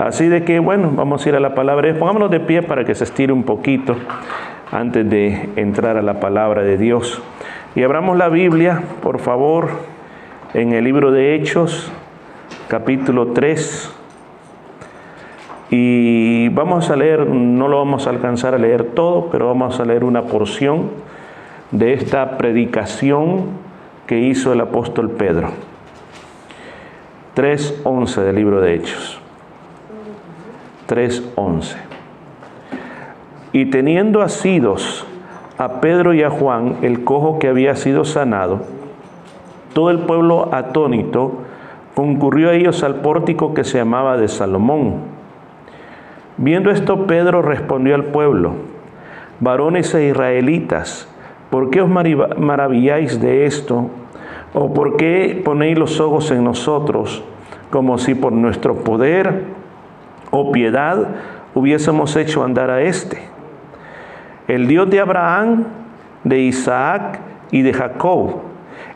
Así de que, bueno, vamos a ir a la palabra. Pongámonos de pie para que se estire un poquito antes de entrar a la palabra de Dios. Y abramos la Biblia, por favor, en el libro de Hechos, capítulo 3. Y vamos a leer, no lo vamos a alcanzar a leer todo, pero vamos a leer una porción de esta predicación que hizo el apóstol Pedro. 3.11 del libro de Hechos. 3.11. Y teniendo asidos a Pedro y a Juan, el cojo que había sido sanado, todo el pueblo atónito concurrió a ellos al pórtico que se llamaba de Salomón Viendo esto, Pedro respondió al pueblo, varones e israelitas, ¿por qué os maravilláis de esto? ¿O por qué ponéis los ojos en nosotros como si por nuestro poder o piedad hubiésemos hecho andar a éste? El Dios de Abraham, de Isaac y de Jacob,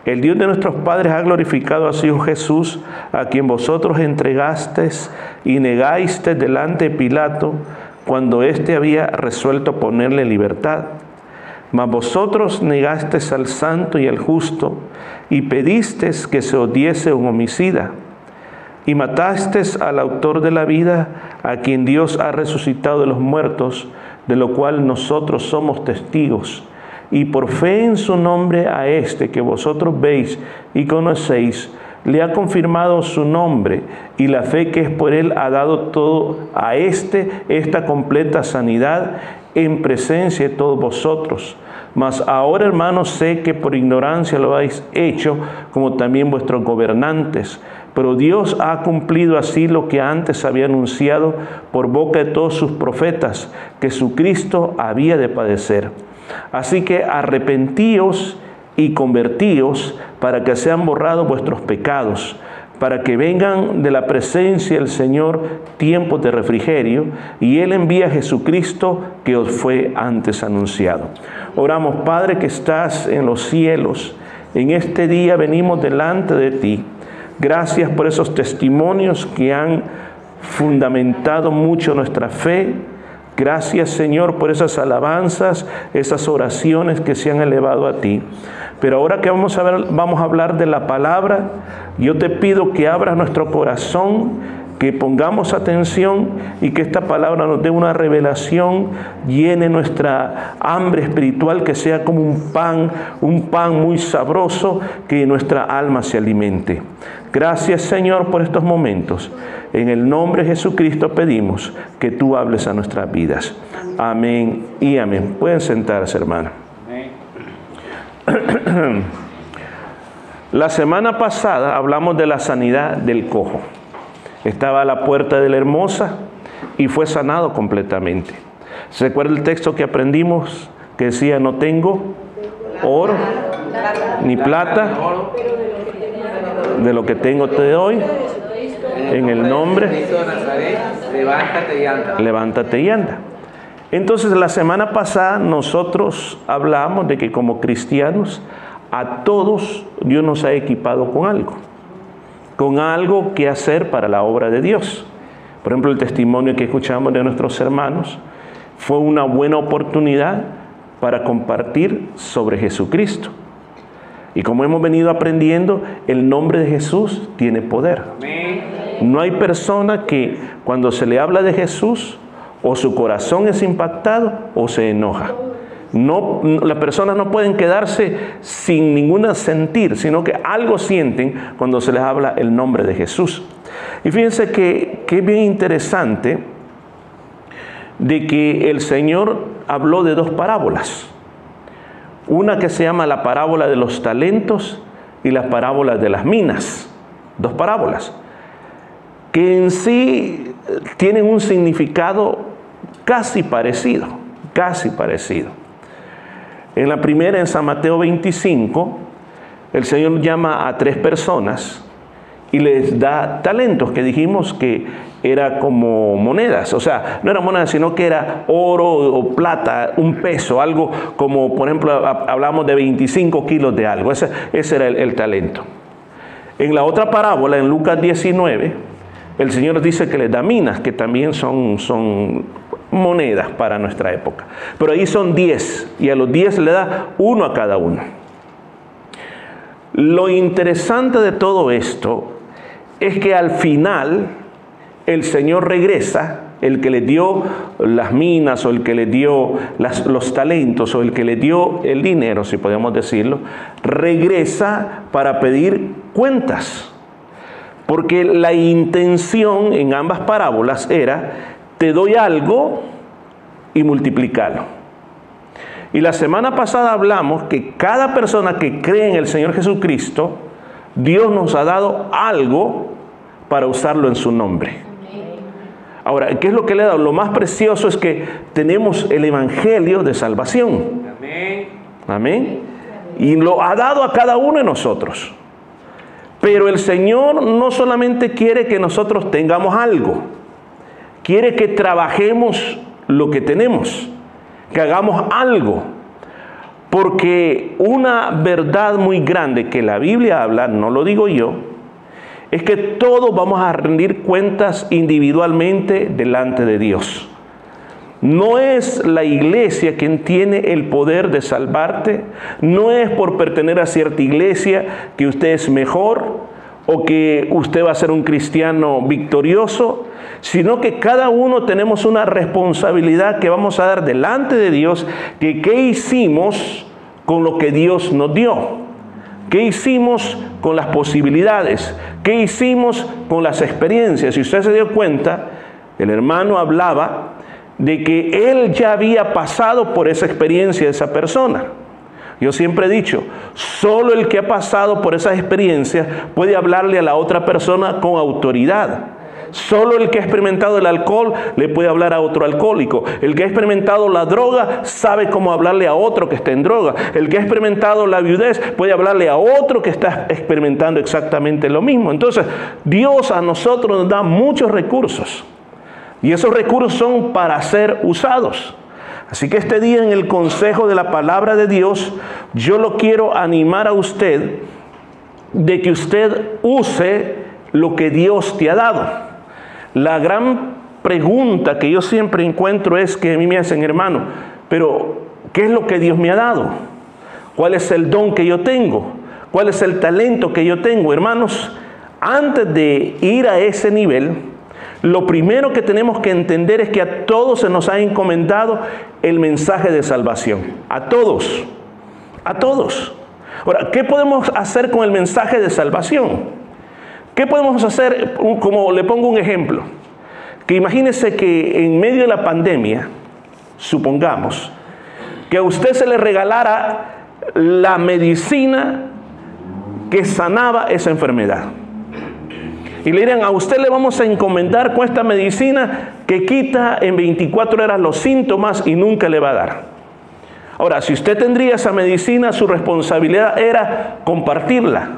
el Dios de nuestros padres ha glorificado a su Hijo Jesús, a quien vosotros entregasteis y negasteis delante de Pilato cuando éste había resuelto ponerle libertad. Mas vosotros negasteis al santo y al justo y pedisteis que se odiese un homicida. Y matasteis al autor de la vida, a quien Dios ha resucitado de los muertos, de lo cual nosotros somos testigos y por fe en su nombre a este que vosotros veis y conocéis, le ha confirmado su nombre y la fe que es por él ha dado todo a este esta completa sanidad en presencia de todos vosotros. Mas ahora, hermanos, sé que por ignorancia lo habéis hecho, como también vuestros gobernantes. Pero Dios ha cumplido así lo que antes había anunciado por boca de todos sus profetas, que su Cristo había de padecer Así que arrepentíos y convertíos para que sean borrados vuestros pecados, para que vengan de la presencia del Señor tiempos de refrigerio, y Él envía a Jesucristo que os fue antes anunciado. Oramos, Padre que estás en los cielos, en este día venimos delante de ti. Gracias por esos testimonios que han fundamentado mucho nuestra fe Gracias Señor por esas alabanzas, esas oraciones que se han elevado a ti. Pero ahora que vamos a, ver, vamos a hablar de la palabra, yo te pido que abras nuestro corazón, que pongamos atención y que esta palabra nos dé una revelación, llene nuestra hambre espiritual, que sea como un pan, un pan muy sabroso, que nuestra alma se alimente. Gracias Señor por estos momentos. En el nombre de Jesucristo pedimos que tú hables a nuestras vidas. Amén y amén. Pueden sentarse, hermano. La semana pasada hablamos de la sanidad del cojo. Estaba a la puerta de la hermosa y fue sanado completamente. ¿Se recuerda el texto que aprendimos que decía, no tengo oro ni plata, de lo que tengo te doy, en el nombre, levántate y anda. Levántate y anda. Entonces la semana pasada nosotros hablamos de que como cristianos a todos Dios nos ha equipado con algo, con algo que hacer para la obra de Dios. Por ejemplo, el testimonio que escuchamos de nuestros hermanos fue una buena oportunidad para compartir sobre Jesucristo. Y como hemos venido aprendiendo, el nombre de Jesús tiene poder. No hay persona que cuando se le habla de Jesús, o su corazón es impactado o se enoja. No, las personas no pueden quedarse sin ninguna sentir, sino que algo sienten cuando se les habla el nombre de Jesús. Y fíjense que, que es bien interesante de que el Señor habló de dos parábolas. Una que se llama la parábola de los talentos y la parábola de las minas. Dos parábolas que en sí tienen un significado casi parecido, casi parecido. En la primera, en San Mateo 25, el Señor llama a tres personas y les da talentos que dijimos que era como monedas, o sea, no era monedas, sino que era oro o plata, un peso, algo como, por ejemplo, hablamos de 25 kilos de algo, ese, era el, talento. En la otra parábola, en Lucas 19, el Señor dice que les da minas, que también son monedas para nuestra época. Pero ahí son 10 y a los 10 le da uno a cada uno. Lo interesante de todo esto es que al final el Señor regresa, el que le dio las minas o el que le dio los talentos o el que le dio el dinero, si podemos decirlo, regresa para pedir cuentas. Porque la intención en ambas parábolas era, te doy algo y multiplícalo. Y la semana pasada hablamos que cada persona que cree en el Señor Jesucristo, Dios nos ha dado algo para usarlo en su nombre. Ahora, ¿qué es lo que le ha dado? Lo más precioso es que tenemos el Evangelio de salvación. Amén. Y lo ha dado a cada uno de nosotros. Pero el Señor no solamente quiere que nosotros tengamos algo, quiere que trabajemos lo que tenemos, que hagamos algo. Porque una verdad muy grande que la Biblia habla, no lo digo yo, es que todos vamos a rendir cuentas individualmente delante de Dios. No es la iglesia quien tiene el poder de salvarte, no es por pertenecer a cierta iglesia que usted es mejor o que usted va a ser un cristiano victorioso, sino que cada uno tenemos una responsabilidad que vamos a dar delante de Dios, que qué hicimos con lo que Dios nos dio. ¿Qué hicimos con las posibilidades? ¿Qué hicimos con las experiencias? Si usted se dio cuenta, el hermano hablaba de que él ya había pasado por esa experiencia de esa persona. Yo siempre he dicho, solo el que ha pasado por esas experiencias puede hablarle a la otra persona con autoridad. Solo el que ha experimentado el alcohol le puede hablar a otro alcohólico. El que ha experimentado la droga sabe cómo hablarle a otro que está en droga. El que ha experimentado la viudez puede hablarle a otro que está experimentando exactamente lo mismo. Entonces, Dios a nosotros nos da muchos recursos. Y esos recursos son para ser usados. Así que este día en el consejo de la palabra de Dios, yo lo quiero animar a usted de que usted use lo que Dios te ha dado. La gran pregunta que yo siempre encuentro es que a mí me hacen, hermano, pero ¿qué es lo que Dios me ha dado? ¿Cuál es el don que yo tengo? ¿Cuál es el talento que yo tengo? Hermanos, antes de ir a ese nivel, lo primero que tenemos que entender es que a todos se nos ha encomendado el mensaje de salvación. A todos. A todos. Ahora, ¿qué podemos hacer con el mensaje de salvación? ¿Qué podemos hacer? Como le pongo un ejemplo. Que imagínese que en medio de la pandemia, supongamos, que a usted se le regalara la medicina que sanaba esa enfermedad y le dirán, a usted le vamos a encomendar con esta medicina que quita en 24 horas los síntomas y nunca le va a dar. Ahora, si usted tendría esa medicina, su responsabilidad era compartirla,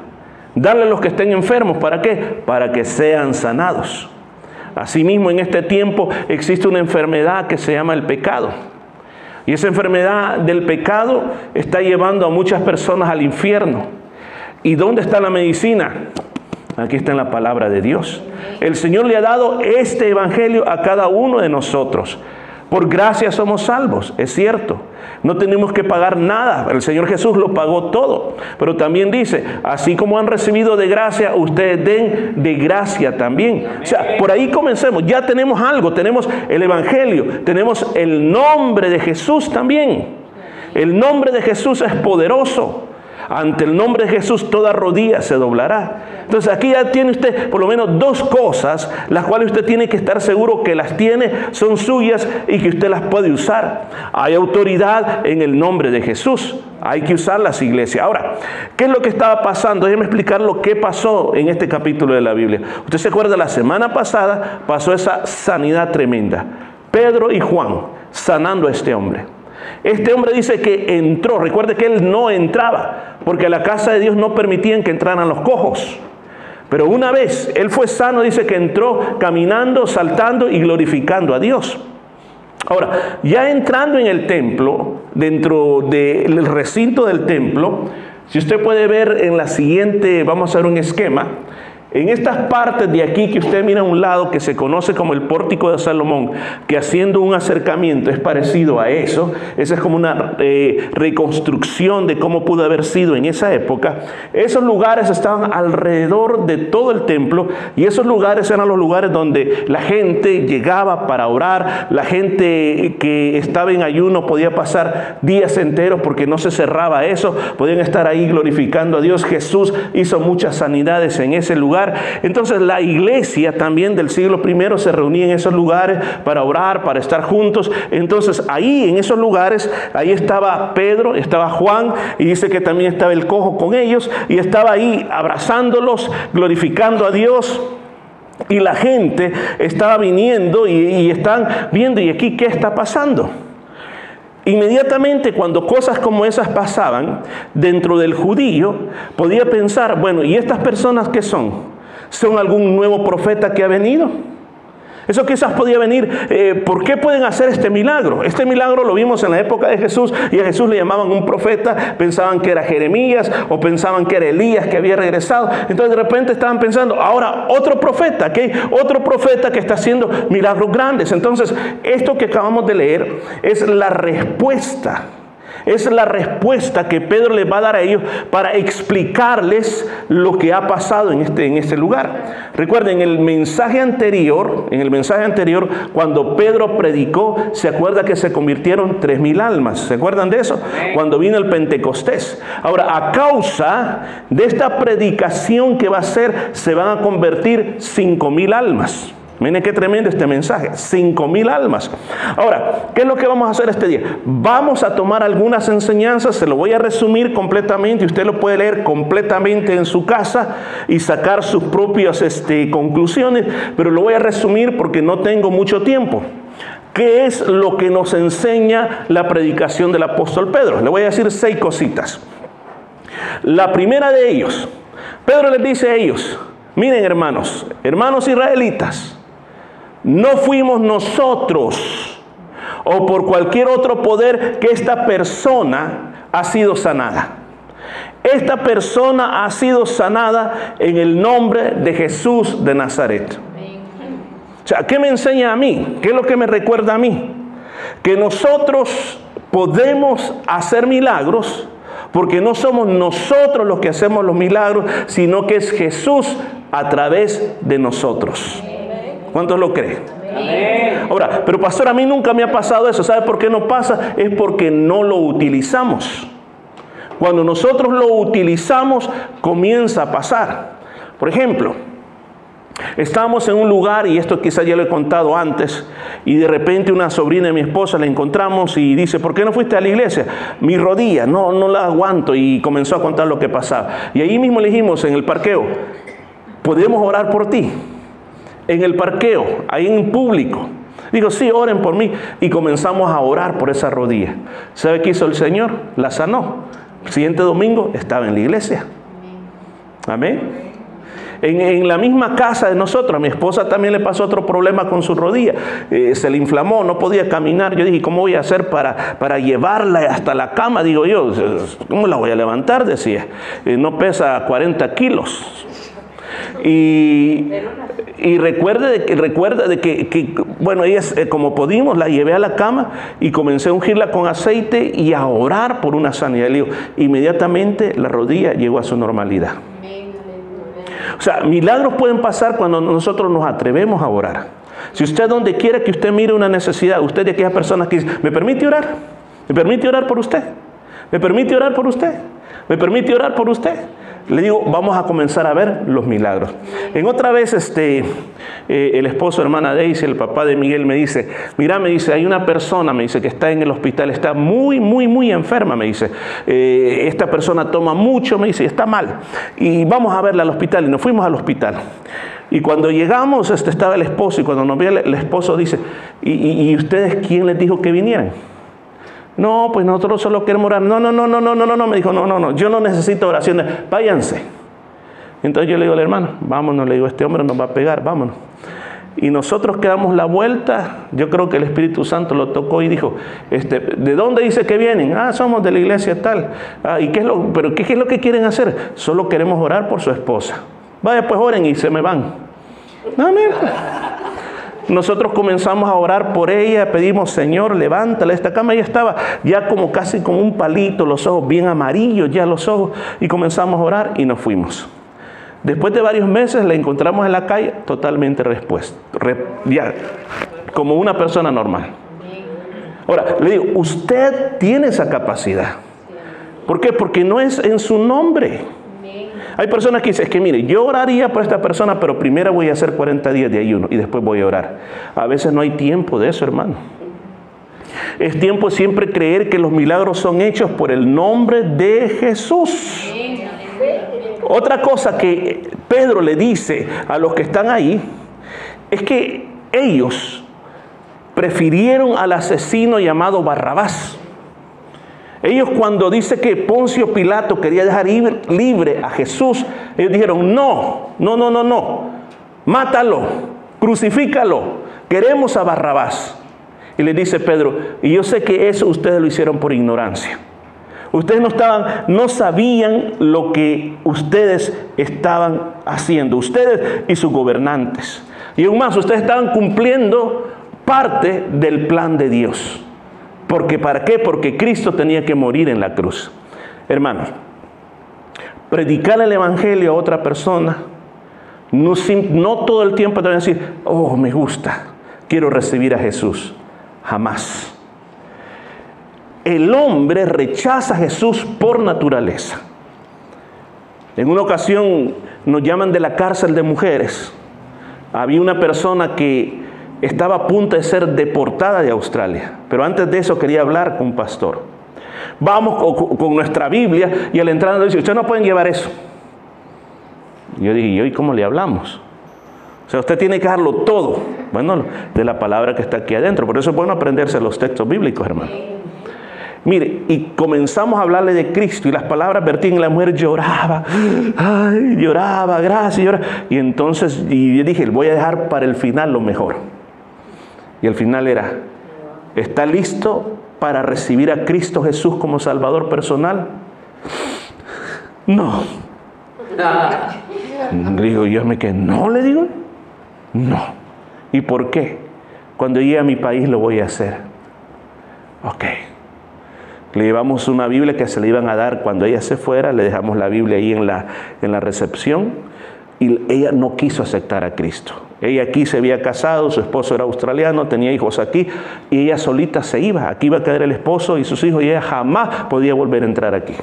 darle a los que estén enfermos. ¿Para qué? Para que sean sanados. Asimismo, en este tiempo existe una enfermedad que se llama el pecado. Y esa enfermedad del pecado está llevando a muchas personas al infierno. ¿Y dónde está la medicina? Aquí está en la palabra de Dios. El Señor le ha dado este evangelio a cada uno de nosotros. Por gracia somos salvos, es cierto. No tenemos que pagar nada. El Señor Jesús lo pagó todo. Pero también dice, así como han recibido de gracia, ustedes den de gracia también. O sea, por ahí comencemos. Ya tenemos algo. Tenemos el Evangelio. Tenemos el nombre de Jesús también. El nombre de Jesús es poderoso. Ante el nombre de Jesús toda rodilla se doblará. Entonces aquí ya tiene usted por lo menos dos cosas, las cuales usted tiene que estar seguro que las tiene, son suyas y que usted las puede usar. Hay autoridad en el nombre de Jesús. Hay que usar las iglesias. Ahora, ¿qué es lo que estaba pasando? Déjeme explicar lo que pasó en este capítulo de la Biblia. Usted se acuerda, la semana pasada pasó esa sanidad tremenda. Pedro y Juan sanando a este hombre. Este hombre dice que entró, recuerde que él no entraba, porque a la casa de Dios no permitían que entraran los cojos. Pero una vez él fue sano, dice que entró caminando, saltando y glorificando a Dios. Ahora, ya entrando en el templo, dentro del recinto del templo, si usted puede ver en la siguiente, vamos a ver un esquema, En estas partes de aquí que usted mira a un lado, que se conoce como el pórtico de Salomón, que haciendo un acercamiento es parecido a eso, esa es como una eh, reconstrucción de cómo pudo haber sido en esa época, esos lugares estaban alrededor de todo el templo y esos lugares eran los lugares donde la gente llegaba para orar, la gente que estaba en ayuno podía pasar días enteros porque no se cerraba eso, podían estar ahí glorificando a Dios. Jesús hizo muchas sanidades en ese lugar entonces la iglesia también del siglo I se reunía en esos lugares para orar, para estar juntos. Entonces ahí en esos lugares, ahí estaba Pedro, estaba Juan y dice que también estaba el cojo con ellos y estaba ahí abrazándolos, glorificando a Dios. Y la gente estaba viniendo y, y están viendo, ¿y aquí qué está pasando? Inmediatamente cuando cosas como esas pasaban dentro del judío, podía pensar, bueno, ¿y estas personas qué son? ¿Son algún nuevo profeta que ha venido? Eso quizás podía venir, eh, ¿por qué pueden hacer este milagro? Este milagro lo vimos en la época de Jesús y a Jesús le llamaban un profeta, pensaban que era Jeremías o pensaban que era Elías que había regresado. Entonces de repente estaban pensando, ahora otro profeta, ¿qué? Otro profeta que está haciendo milagros grandes. Entonces esto que acabamos de leer es la respuesta es la respuesta que Pedro les va a dar a ellos para explicarles lo que ha pasado en este, en este lugar. Recuerden, el mensaje anterior, en el mensaje anterior, cuando Pedro predicó, se acuerda que se convirtieron tres mil almas. ¿Se acuerdan de eso? Cuando vino el Pentecostés. Ahora, a causa de esta predicación que va a ser, se van a convertir cinco mil almas. Miren qué tremendo este mensaje. Cinco mil almas. Ahora, ¿qué es lo que vamos a hacer este día? Vamos a tomar algunas enseñanzas, se lo voy a resumir completamente usted lo puede leer completamente en su casa y sacar sus propias este, conclusiones, pero lo voy a resumir porque no tengo mucho tiempo. ¿Qué es lo que nos enseña la predicación del apóstol Pedro? Le voy a decir seis cositas. La primera de ellos, Pedro les dice a ellos, miren hermanos, hermanos israelitas, no fuimos nosotros o por cualquier otro poder que esta persona ha sido sanada. Esta persona ha sido sanada en el nombre de Jesús de Nazaret. O sea, ¿qué me enseña a mí? ¿Qué es lo que me recuerda a mí? Que nosotros podemos hacer milagros porque no somos nosotros los que hacemos los milagros, sino que es Jesús a través de nosotros. ¿Cuántos lo creen? Ahora, pero pastor, a mí nunca me ha pasado eso. ¿Sabe por qué no pasa? Es porque no lo utilizamos. Cuando nosotros lo utilizamos, comienza a pasar. Por ejemplo, Estábamos en un lugar, y esto quizás ya lo he contado antes, y de repente una sobrina de mi esposa la encontramos y dice, ¿por qué no fuiste a la iglesia? Mi rodilla, no, no la aguanto, y comenzó a contar lo que pasaba. Y ahí mismo le dijimos en el parqueo, ¿podemos orar por ti? En el parqueo, ahí en público. Digo, sí, oren por mí. Y comenzamos a orar por esa rodilla. ¿Sabe qué hizo el Señor? La sanó. El siguiente domingo estaba en la iglesia. Amén. En, la misma casa de nosotros, a mi esposa también le pasó otro problema con su rodilla. Eh, se le inflamó, no podía caminar. Yo dije, ¿cómo voy a hacer para, llevarla hasta la cama? Digo yo, ¿cómo la voy a levantar? Decía, eh, no pesa 40 kilos. Y, y recuerde de que, recuerda de que, bueno, ella, eh, como pudimos, la llevé a la cama y comencé a ungirla con aceite y a orar por una sanidad. Le digo, inmediatamente la rodilla llegó a su normalidad. O sea, milagros pueden pasar cuando nosotros nos atrevemos a orar. Si usted donde quiera que usted mire una necesidad, usted de aquellas personas que dice, ¿me permite orar? ¿Me permite orar por usted? ¿Me permite orar por usted? ¿Me permite orar por usted? Le digo, vamos a comenzar a ver los milagros. En otra vez, este, eh, el esposo, hermana Daisy, el papá de Miguel, me dice, mira, me dice, hay una persona, me dice, que está en el hospital, está muy, muy, muy enferma, me dice. Eh, esta persona toma mucho, me dice, está mal. Y vamos a verla al hospital. Y nos fuimos al hospital. Y cuando llegamos, este, estaba el esposo, y cuando nos ve el, esposo dice, ¿Y, ¿y ustedes quién les dijo que vinieran? No, pues nosotros solo queremos orar. No, no, no, no, no, no, no, no. Me dijo, no, no, no, yo no necesito oraciones. Váyanse. Entonces yo le digo al hermano, vámonos, le digo, este hombre nos va a pegar, vámonos. Y nosotros quedamos la vuelta, yo creo que el Espíritu Santo lo tocó y dijo, este, ¿de dónde dice que vienen? Ah, somos de la iglesia tal. Ah, ¿y qué es lo, pero qué es lo que quieren hacer? Solo queremos orar por su esposa. Vaya, pues oren y se me van. Amén. Nosotros comenzamos a orar por ella, pedimos, Señor, levántala esta cama. Ella estaba ya como casi con un palito, los ojos bien amarillos, ya los ojos, y comenzamos a orar y nos fuimos. Después de varios meses la encontramos en la calle totalmente respuesta, ya, como una persona normal. Ahora, le digo, usted tiene esa capacidad. ¿Por qué? Porque no es en su nombre. Hay personas que dicen, es que mire, yo oraría por esta persona, pero primero voy a hacer 40 días de ayuno y después voy a orar. A veces no hay tiempo de eso, hermano. Es tiempo siempre creer que los milagros son hechos por el nombre de Jesús. Otra cosa que Pedro le dice a los que están ahí es que ellos prefirieron al asesino llamado Barrabás. Ellos cuando dice que Poncio Pilato quería dejar libre a Jesús, ellos dijeron, no, no, no, no, no, mátalo, crucifícalo, queremos a Barrabás. Y le dice Pedro, y yo sé que eso ustedes lo hicieron por ignorancia. Ustedes no estaban, no sabían lo que ustedes estaban haciendo, ustedes y sus gobernantes. Y aún más, ustedes estaban cumpliendo parte del plan de Dios. Porque ¿para qué? Porque Cristo tenía que morir en la cruz. Hermanos, predicar el Evangelio a otra persona, no, no todo el tiempo te van a decir, oh, me gusta, quiero recibir a Jesús. Jamás el hombre rechaza a Jesús por naturaleza. En una ocasión nos llaman de la cárcel de mujeres. Había una persona que estaba a punto de ser deportada de Australia, pero antes de eso quería hablar con un pastor. Vamos con, nuestra Biblia y al entrar nos dice, ustedes no pueden llevar eso. Yo dije, ¿y hoy cómo le hablamos? O sea, usted tiene que darlo todo, bueno, de la palabra que está aquí adentro. Por eso es bueno aprenderse los textos bíblicos, hermano. Mire, y comenzamos a hablarle de Cristo y las palabras vertían, la mujer lloraba, ay, lloraba, gracias, lloraba. Y entonces, y dije, voy a dejar para el final lo mejor. Y el final era, ¿está listo para recibir a Cristo Jesús como Salvador personal? No. Le digo, yo me quedé, no, le digo, no. ¿Y por qué? Cuando llegue a mi país lo voy a hacer. Ok. Le llevamos una Biblia que se le iban a dar cuando ella se fuera, le dejamos la Biblia ahí en la, en la recepción y ella no quiso aceptar a Cristo. Ella aquí se había casado, su esposo era australiano, tenía hijos aquí y ella solita se iba. Aquí iba a quedar el esposo y sus hijos y ella jamás podía volver a entrar aquí.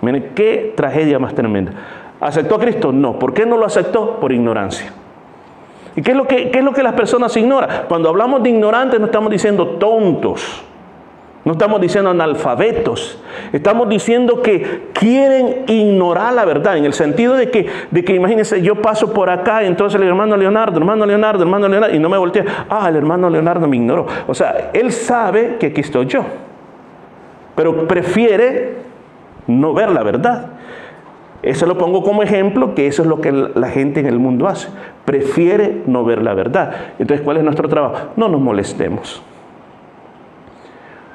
Miren, qué tragedia más tremenda. ¿Aceptó a Cristo? No. ¿Por qué no lo aceptó? Por ignorancia. ¿Y qué es lo que, qué es lo que las personas ignoran? Cuando hablamos de ignorantes no estamos diciendo tontos. No estamos diciendo analfabetos, estamos diciendo que quieren ignorar la verdad, en el sentido de que, de que imagínense, yo paso por acá, entonces el hermano Leonardo, hermano Leonardo, hermano Leonardo, y no me volteé, ah, el hermano Leonardo me ignoró. O sea, él sabe que aquí estoy yo, pero prefiere no ver la verdad. Eso lo pongo como ejemplo, que eso es lo que la gente en el mundo hace. Prefiere no ver la verdad. Entonces, ¿cuál es nuestro trabajo? No nos molestemos.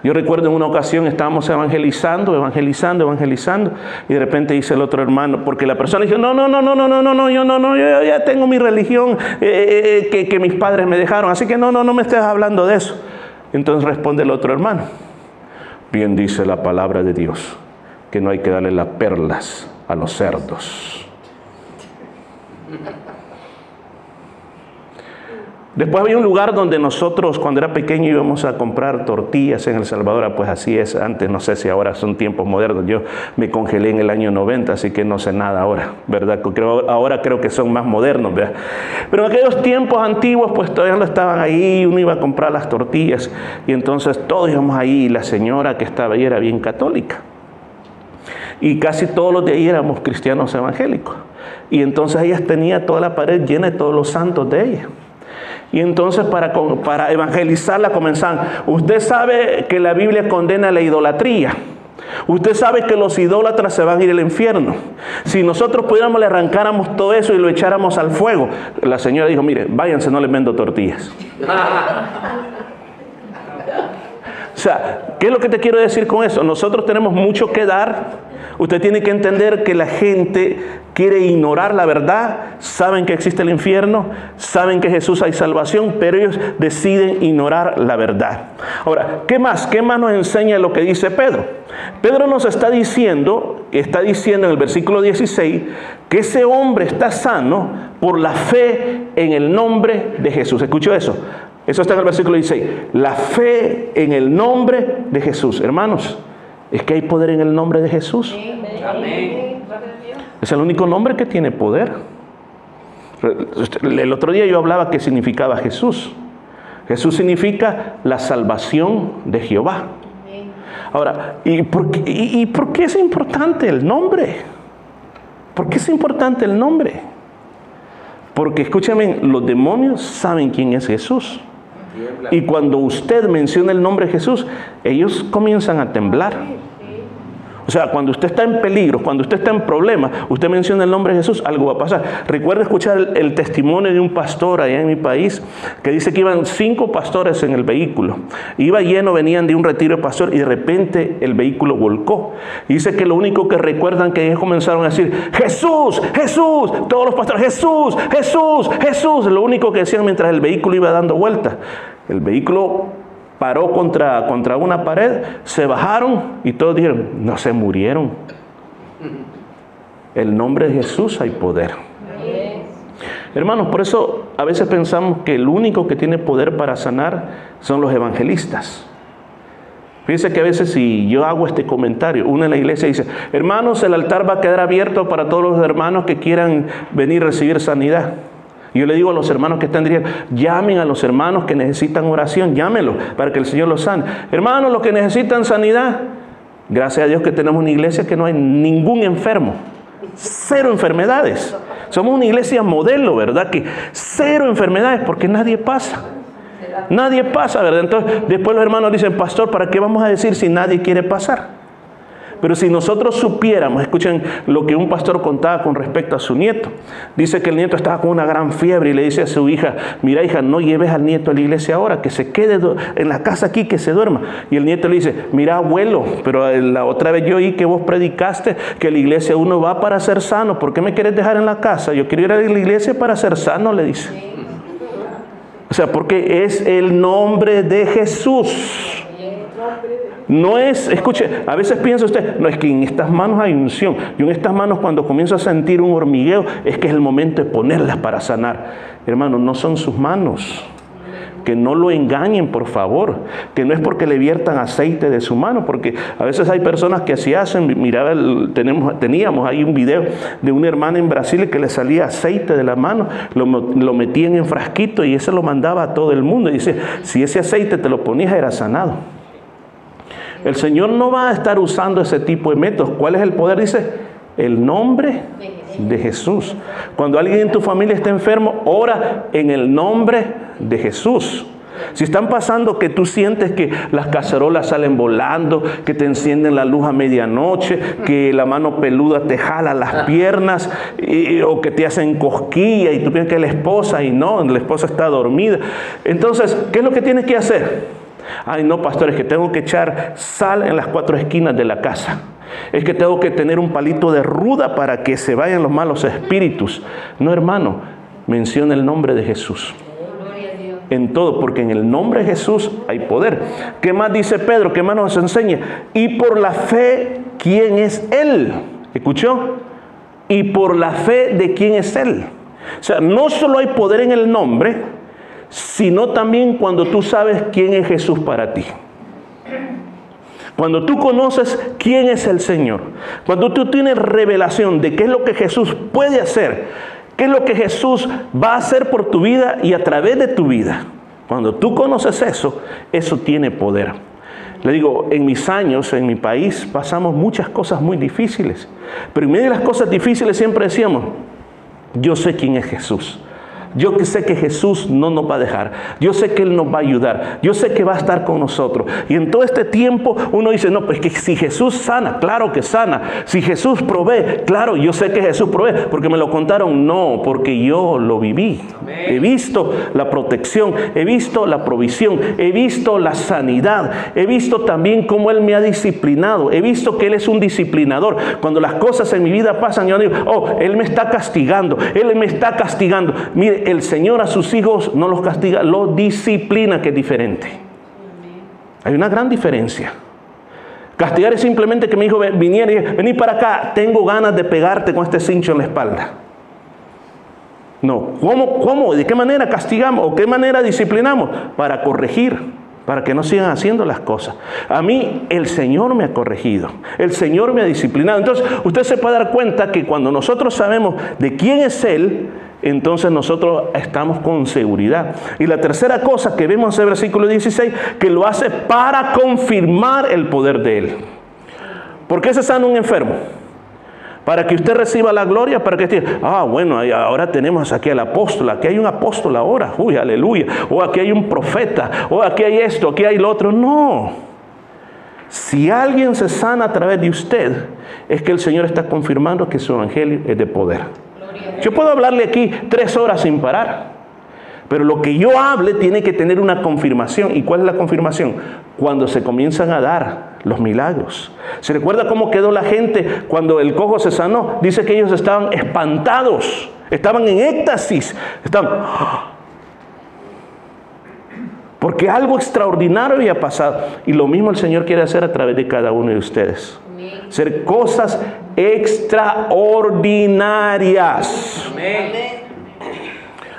Yo recuerdo en una ocasión estábamos evangelizando, evangelizando, evangelizando, y de repente dice el otro hermano, porque la persona dice, no, no, no, no, no, no, no, no, yo no, no, yo ya tengo mi religión eh, que, que mis padres me dejaron, así que no, no, no me estés hablando de eso. Entonces responde el otro hermano, bien dice la palabra de Dios, que no hay que darle las perlas a los cerdos. Después había un lugar donde nosotros cuando era pequeño íbamos a comprar tortillas en El Salvador, pues así es, antes no sé si ahora son tiempos modernos, yo me congelé en el año 90, así que no sé nada ahora, ¿verdad? Ahora creo que son más modernos, ¿verdad? Pero en aquellos tiempos antiguos pues todavía no estaban ahí, uno iba a comprar las tortillas y entonces todos íbamos ahí y la señora que estaba ahí era bien católica. Y casi todos los de ahí éramos cristianos evangélicos. Y entonces ella tenía toda la pared llena de todos los santos de ella. Y entonces para, para evangelizarla comenzaban, usted sabe que la Biblia condena la idolatría. Usted sabe que los idólatras se van a ir al infierno. Si nosotros pudiéramos le arrancáramos todo eso y lo echáramos al fuego, la señora dijo, mire, váyanse, no les vendo tortillas. sea, ¿qué es lo que te quiero decir con eso? Nosotros tenemos mucho que dar. Usted tiene que entender que la gente quiere ignorar la verdad, saben que existe el infierno, saben que Jesús hay salvación, pero ellos deciden ignorar la verdad. Ahora, ¿qué más? ¿Qué más nos enseña lo que dice Pedro? Pedro nos está diciendo, está diciendo en el versículo 16, que ese hombre está sano por la fe en el nombre de Jesús. ¿Escuchó eso? Eso está en el versículo 16. La fe en el nombre de Jesús. Hermanos, es que hay poder en el nombre de Jesús. Es el único nombre que tiene poder. El otro día yo hablaba que significaba Jesús. Jesús significa la salvación de Jehová. Ahora, ¿y por, qué, ¿y por qué es importante el nombre? ¿Por qué es importante el nombre? Porque escúchame, los demonios saben quién es Jesús. Y cuando usted menciona el nombre de Jesús, ellos comienzan a temblar. O sea, cuando usted está en peligro, cuando usted está en problemas, usted menciona el nombre de Jesús, algo va a pasar. Recuerda escuchar el, testimonio de un pastor allá en mi país que dice que iban cinco pastores en el vehículo. Iba lleno, venían de un retiro de pastor y de repente el vehículo volcó. Dice que lo único que recuerdan que ellos comenzaron a decir, Jesús, Jesús, todos los pastores, Jesús, Jesús, Jesús. Lo único que decían mientras el vehículo iba dando vueltas. El vehículo paró contra, contra una pared, se bajaron y todos dijeron, no se murieron. El nombre de Jesús hay poder. Hermanos, por eso a veces pensamos que el único que tiene poder para sanar son los evangelistas. Fíjense que a veces si yo hago este comentario, uno en la iglesia dice, hermanos, el altar va a quedar abierto para todos los hermanos que quieran venir a recibir sanidad. Yo le digo a los hermanos que están diciendo, llamen a los hermanos que necesitan oración, llámenlos para que el Señor los sane. Hermanos, los que necesitan sanidad, gracias a Dios que tenemos una iglesia que no hay ningún enfermo, cero enfermedades. Somos una iglesia modelo, ¿verdad? Que cero enfermedades porque nadie pasa. Nadie pasa, ¿verdad? Entonces, después los hermanos dicen, pastor, ¿para qué vamos a decir si nadie quiere pasar? Pero si nosotros supiéramos, escuchen lo que un pastor contaba con respecto a su nieto. Dice que el nieto estaba con una gran fiebre y le dice a su hija, mira hija, no lleves al nieto a la iglesia ahora, que se quede en la casa aquí, que se duerma. Y el nieto le dice, mira abuelo, pero la otra vez yo oí que vos predicaste que la iglesia uno va para ser sano. ¿Por qué me quieres dejar en la casa? Yo quiero ir a la iglesia para ser sano, le dice. O sea, porque es el nombre de Jesús. No es, escuche, a veces piensa usted, no es que en estas manos hay unción. Yo en estas manos cuando comienzo a sentir un hormigueo es que es el momento de ponerlas para sanar. Hermano, no son sus manos. Que no lo engañen, por favor. Que no es porque le viertan aceite de su mano, porque a veces hay personas que así hacen. Miraba, tenemos, teníamos ahí un video de una hermana en Brasil que le salía aceite de la mano, lo, lo metían en frasquito y ese lo mandaba a todo el mundo. Y dice, si ese aceite te lo ponías era sanado. El Señor no va a estar usando ese tipo de métodos. ¿Cuál es el poder? Dice, el nombre de Jesús. Cuando alguien en tu familia está enfermo, ora en el nombre de Jesús. Si están pasando que tú sientes que las cacerolas salen volando, que te encienden la luz a medianoche, que la mano peluda te jala las piernas o que te hacen cosquilla y tú piensas que es la esposa y no, la esposa está dormida. Entonces, ¿qué es lo que tienes que hacer? Ay, no, pastor, es que tengo que echar sal en las cuatro esquinas de la casa. Es que tengo que tener un palito de ruda para que se vayan los malos espíritus. No, hermano, menciona el nombre de Jesús. En todo, porque en el nombre de Jesús hay poder. ¿Qué más dice Pedro? ¿Qué más nos enseña? Y por la fe, ¿quién es Él? ¿Escuchó? Y por la fe de quién es Él. O sea, no solo hay poder en el nombre, sino también cuando tú sabes quién es Jesús para ti. Cuando tú conoces quién es el Señor, cuando tú tienes revelación de qué es lo que Jesús puede hacer, qué es lo que Jesús va a hacer por tu vida y a través de tu vida, cuando tú conoces eso, eso tiene poder. Le digo, en mis años, en mi país, pasamos muchas cosas muy difíciles, pero en medio de las cosas difíciles siempre decíamos, yo sé quién es Jesús. Yo sé que Jesús no nos va a dejar. Yo sé que Él nos va a ayudar. Yo sé que va a estar con nosotros. Y en todo este tiempo uno dice, no, pues que si Jesús sana, claro que sana. Si Jesús provee, claro, yo sé que Jesús provee, porque me lo contaron. No, porque yo lo viví. He visto la protección, he visto la provisión, he visto la sanidad, he visto también cómo Él me ha disciplinado, he visto que Él es un disciplinador. Cuando las cosas en mi vida pasan, yo digo, oh, Él me está castigando, Él me está castigando. Mire, el Señor a sus hijos no los castiga, los disciplina, que es diferente. Hay una gran diferencia. Castigar es simplemente que mi hijo viniera y vení para acá, tengo ganas de pegarte con este cincho en la espalda. No, ¿cómo, cómo, de qué manera castigamos o qué manera disciplinamos? Para corregir, para que no sigan haciendo las cosas. A mí el Señor me ha corregido, el Señor me ha disciplinado. Entonces usted se puede dar cuenta que cuando nosotros sabemos de quién es Él, entonces nosotros estamos con seguridad. Y la tercera cosa que vemos en el versículo 16, que lo hace para confirmar el poder de Él. ¿Por qué se sana un enfermo? Para que usted reciba la gloria, para que esté, ah, bueno, ahora tenemos aquí al apóstol, aquí hay un apóstol ahora, uy, aleluya, o aquí hay un profeta, o aquí hay esto, aquí hay lo otro. No. Si alguien se sana a través de usted, es que el Señor está confirmando que su evangelio es de poder. Yo puedo hablarle aquí tres horas sin parar, pero lo que yo hable tiene que tener una confirmación. ¿Y cuál es la confirmación? Cuando se comienzan a dar los milagros. ¿Se recuerda cómo quedó la gente cuando el cojo se sanó? Dice que ellos estaban espantados, estaban en éxtasis, estaban... Porque algo extraordinario había pasado. Y lo mismo el Señor quiere hacer a través de cada uno de ustedes. Ser cosas extraordinarias.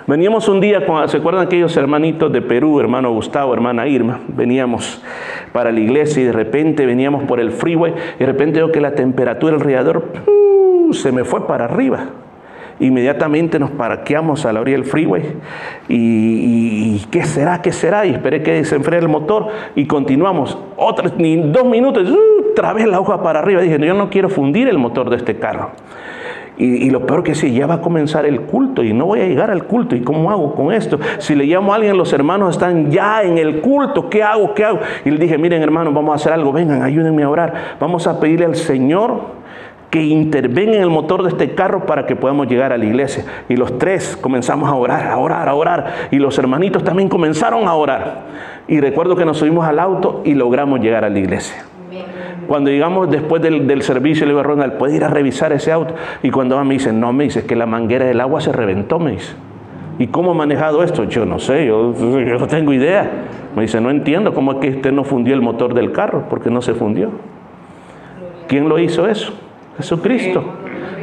Veníamos un día, ¿se acuerdan aquellos hermanitos de Perú, hermano Gustavo, hermana Irma? Veníamos para la iglesia y de repente veníamos por el freeway y de repente veo que la temperatura alrededor uh, se me fue para arriba. Inmediatamente nos parqueamos a la orilla del freeway y, ¿qué será? ¿Qué será? Y esperé que se enfríe el motor y continuamos. Otros, ni dos minutos, uh, otra vez la hoja para arriba. Dije, yo no quiero fundir el motor de este carro. Y, lo peor que sí, ya va a comenzar el culto y no voy a llegar al culto. ¿Y cómo hago con esto? Si le llamo a alguien, los hermanos están ya en el culto. ¿Qué hago? ¿Qué hago? Y le dije, miren hermanos, vamos a hacer algo. Vengan, ayúdenme a orar. Vamos a pedirle al Señor que intervenga en el motor de este carro para que podamos llegar a la iglesia. Y los tres comenzamos a orar, a orar, a orar. Y los hermanitos también comenzaron a orar. Y recuerdo que nos subimos al auto y logramos llegar a la iglesia. Cuando llegamos después del, servicio, le digo a Ronald, ¿puede ir a revisar ese auto? Y cuando me dice, no, me dice que la manguera del agua se reventó, me dice. ¿Y cómo ha manejado esto? Yo no sé, yo, yo no tengo idea. Me dice, no entiendo cómo es que usted no fundió el motor del carro, porque no se fundió. ¿Quién lo hizo eso? Jesucristo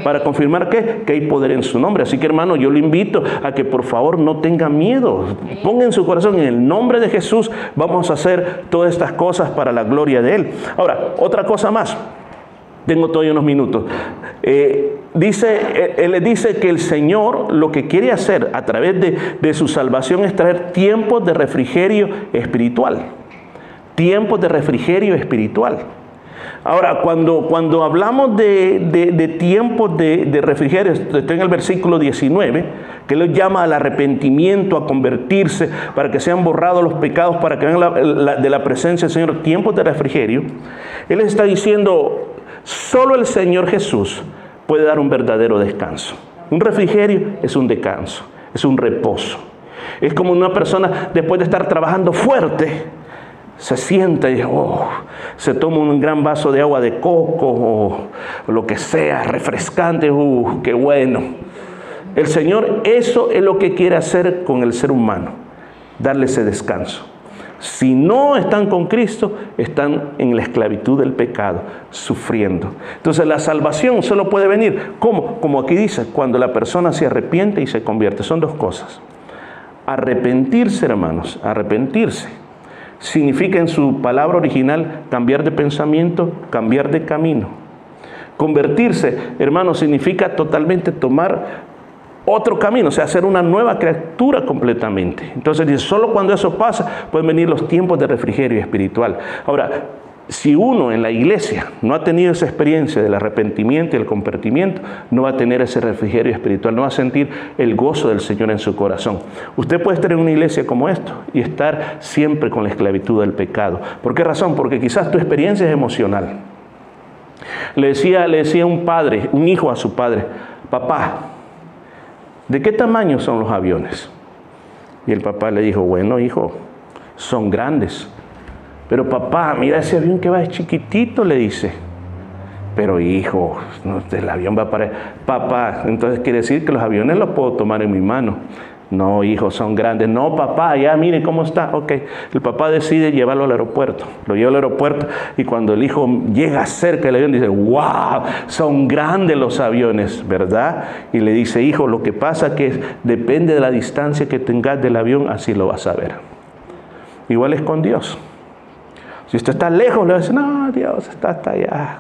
para confirmar que, que hay poder en su nombre. Así que hermano, yo le invito a que por favor no tenga miedo. Ponga en su corazón, en el nombre de Jesús, vamos a hacer todas estas cosas para la gloria de Él. Ahora, otra cosa más. Tengo todavía unos minutos. Eh, dice, él, le dice que el Señor lo que quiere hacer a través de, de su salvación es traer tiempos de refrigerio espiritual. Tiempos de refrigerio espiritual. Ahora, cuando, cuando hablamos de, de, tiempos de, refrigerio, estoy en el versículo 19, que Él llama al arrepentimiento, a convertirse, para que sean borrados los pecados, para que vengan de la presencia del Señor, tiempos de refrigerio. Él está diciendo, solo el Señor Jesús puede dar un verdadero descanso. Un refrigerio es un descanso, es un reposo. Es como una persona después de estar trabajando fuerte, se sienta y oh, se toma un gran vaso de agua de coco o, lo que sea, refrescante, uh, qué bueno. El Señor eso es lo que quiere hacer con el ser humano, darle ese descanso. Si no están con Cristo, están en la esclavitud del pecado, sufriendo. Entonces la salvación solo puede venir, ¿cómo? Como aquí dice, cuando la persona se arrepiente y se convierte. Son dos cosas. Arrepentirse, hermanos, arrepentirse significa en su palabra original cambiar de pensamiento, cambiar de camino. Convertirse, hermano, significa totalmente tomar otro camino, o sea, hacer una nueva criatura completamente. Entonces solo cuando eso pasa pueden venir los tiempos de refrigerio espiritual. Ahora, si uno en la iglesia no ha tenido esa experiencia del arrepentimiento y el convertimiento, no va a tener ese refrigerio espiritual, no va a sentir el gozo del Señor en su corazón. Usted puede estar en una iglesia como esto y estar siempre con la esclavitud del pecado. ¿Por qué razón? Porque quizás tu experiencia es emocional. Le decía, le decía un padre, un hijo a su padre, papá, ¿de qué tamaño son los aviones? Y el papá le dijo, bueno, hijo, son grandes pero papá, mira ese avión que va es chiquitito, le dice. Pero hijo, el avión va para... Papá, entonces quiere decir que los aviones los puedo tomar en mi mano. No, hijo, son grandes. No, papá, ya mire cómo está. Ok, el papá decide llevarlo al aeropuerto. Lo lleva al aeropuerto y cuando el hijo llega cerca del avión dice, wow, son grandes los aviones, ¿verdad? Y le dice, hijo, lo que pasa que depende de la distancia que tengas del avión, así lo vas a ver. Igual es con Dios. Si usted está lejos, le decir, no, Dios está hasta allá.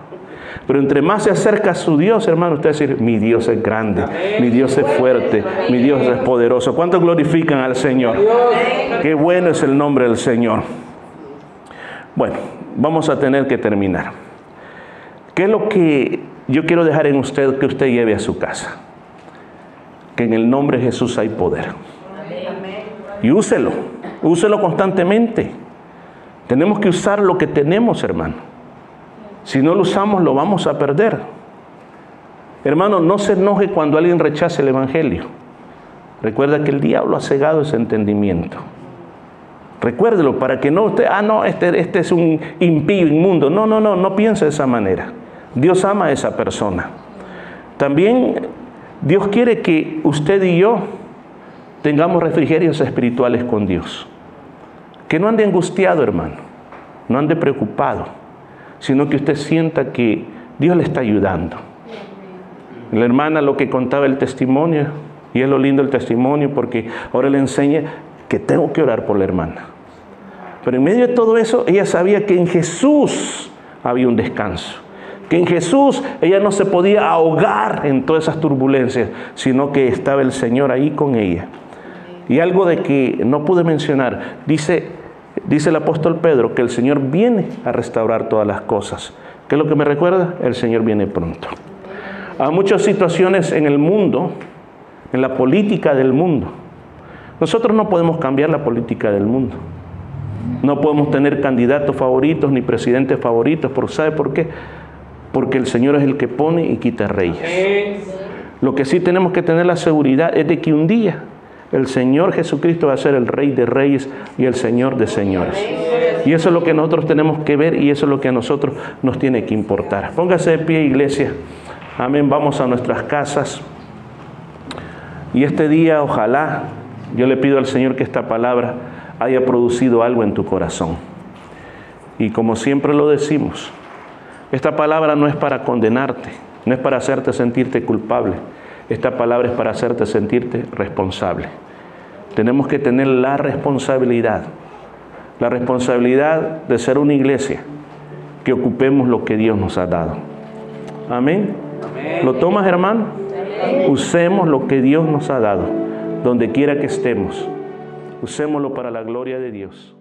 Pero entre más se acerca a su Dios, hermano, usted va a decir, mi Dios es grande, mi Dios es fuerte, mi Dios es poderoso. ¿Cuántos glorifican al Señor? Qué bueno es el nombre del Señor. Bueno, vamos a tener que terminar. ¿Qué es lo que yo quiero dejar en usted que usted lleve a su casa? Que en el nombre de Jesús hay poder. Y úselo, úselo constantemente. Tenemos que usar lo que tenemos, hermano. Si no lo usamos, lo vamos a perder. Hermano, no se enoje cuando alguien rechace el Evangelio. Recuerda que el diablo ha cegado ese entendimiento. Recuérdelo para que no usted, ah, no, este, este es un impío, inmundo. No, no, no, no piense de esa manera. Dios ama a esa persona. También Dios quiere que usted y yo tengamos refrigerios espirituales con Dios. Que no ande angustiado, hermano, no ande preocupado, sino que usted sienta que Dios le está ayudando. La hermana lo que contaba el testimonio, y es lo lindo el testimonio porque ahora le enseña que tengo que orar por la hermana. Pero en medio de todo eso, ella sabía que en Jesús había un descanso. Que en Jesús ella no se podía ahogar en todas esas turbulencias, sino que estaba el Señor ahí con ella. Y algo de que no pude mencionar, dice Dice el apóstol Pedro que el Señor viene a restaurar todas las cosas. ¿Qué es lo que me recuerda? El Señor viene pronto. Hay muchas situaciones en el mundo, en la política del mundo. Nosotros no podemos cambiar la política del mundo. No podemos tener candidatos favoritos ni presidentes favoritos. ¿Sabe por qué? Porque el Señor es el que pone y quita reyes. Lo que sí tenemos que tener la seguridad es de que un día el Señor Jesucristo va a ser el Rey de Reyes y el Señor de Señores. Y eso es lo que nosotros tenemos que ver y eso es lo que a nosotros nos tiene que importar. Póngase de pie, iglesia. Amén. Vamos a nuestras casas. Y este día, ojalá, yo le pido al Señor que esta palabra haya producido algo en tu corazón. Y como siempre lo decimos, esta palabra no es para condenarte, no es para hacerte sentirte culpable esta palabra es para hacerte sentirte responsable. Tenemos que tener la responsabilidad, la responsabilidad de ser una iglesia que ocupemos lo que Dios nos ha dado. Amén. ¿Lo tomas, hermano? Usemos lo que Dios nos ha dado, donde quiera que estemos. Usémoslo para la gloria de Dios.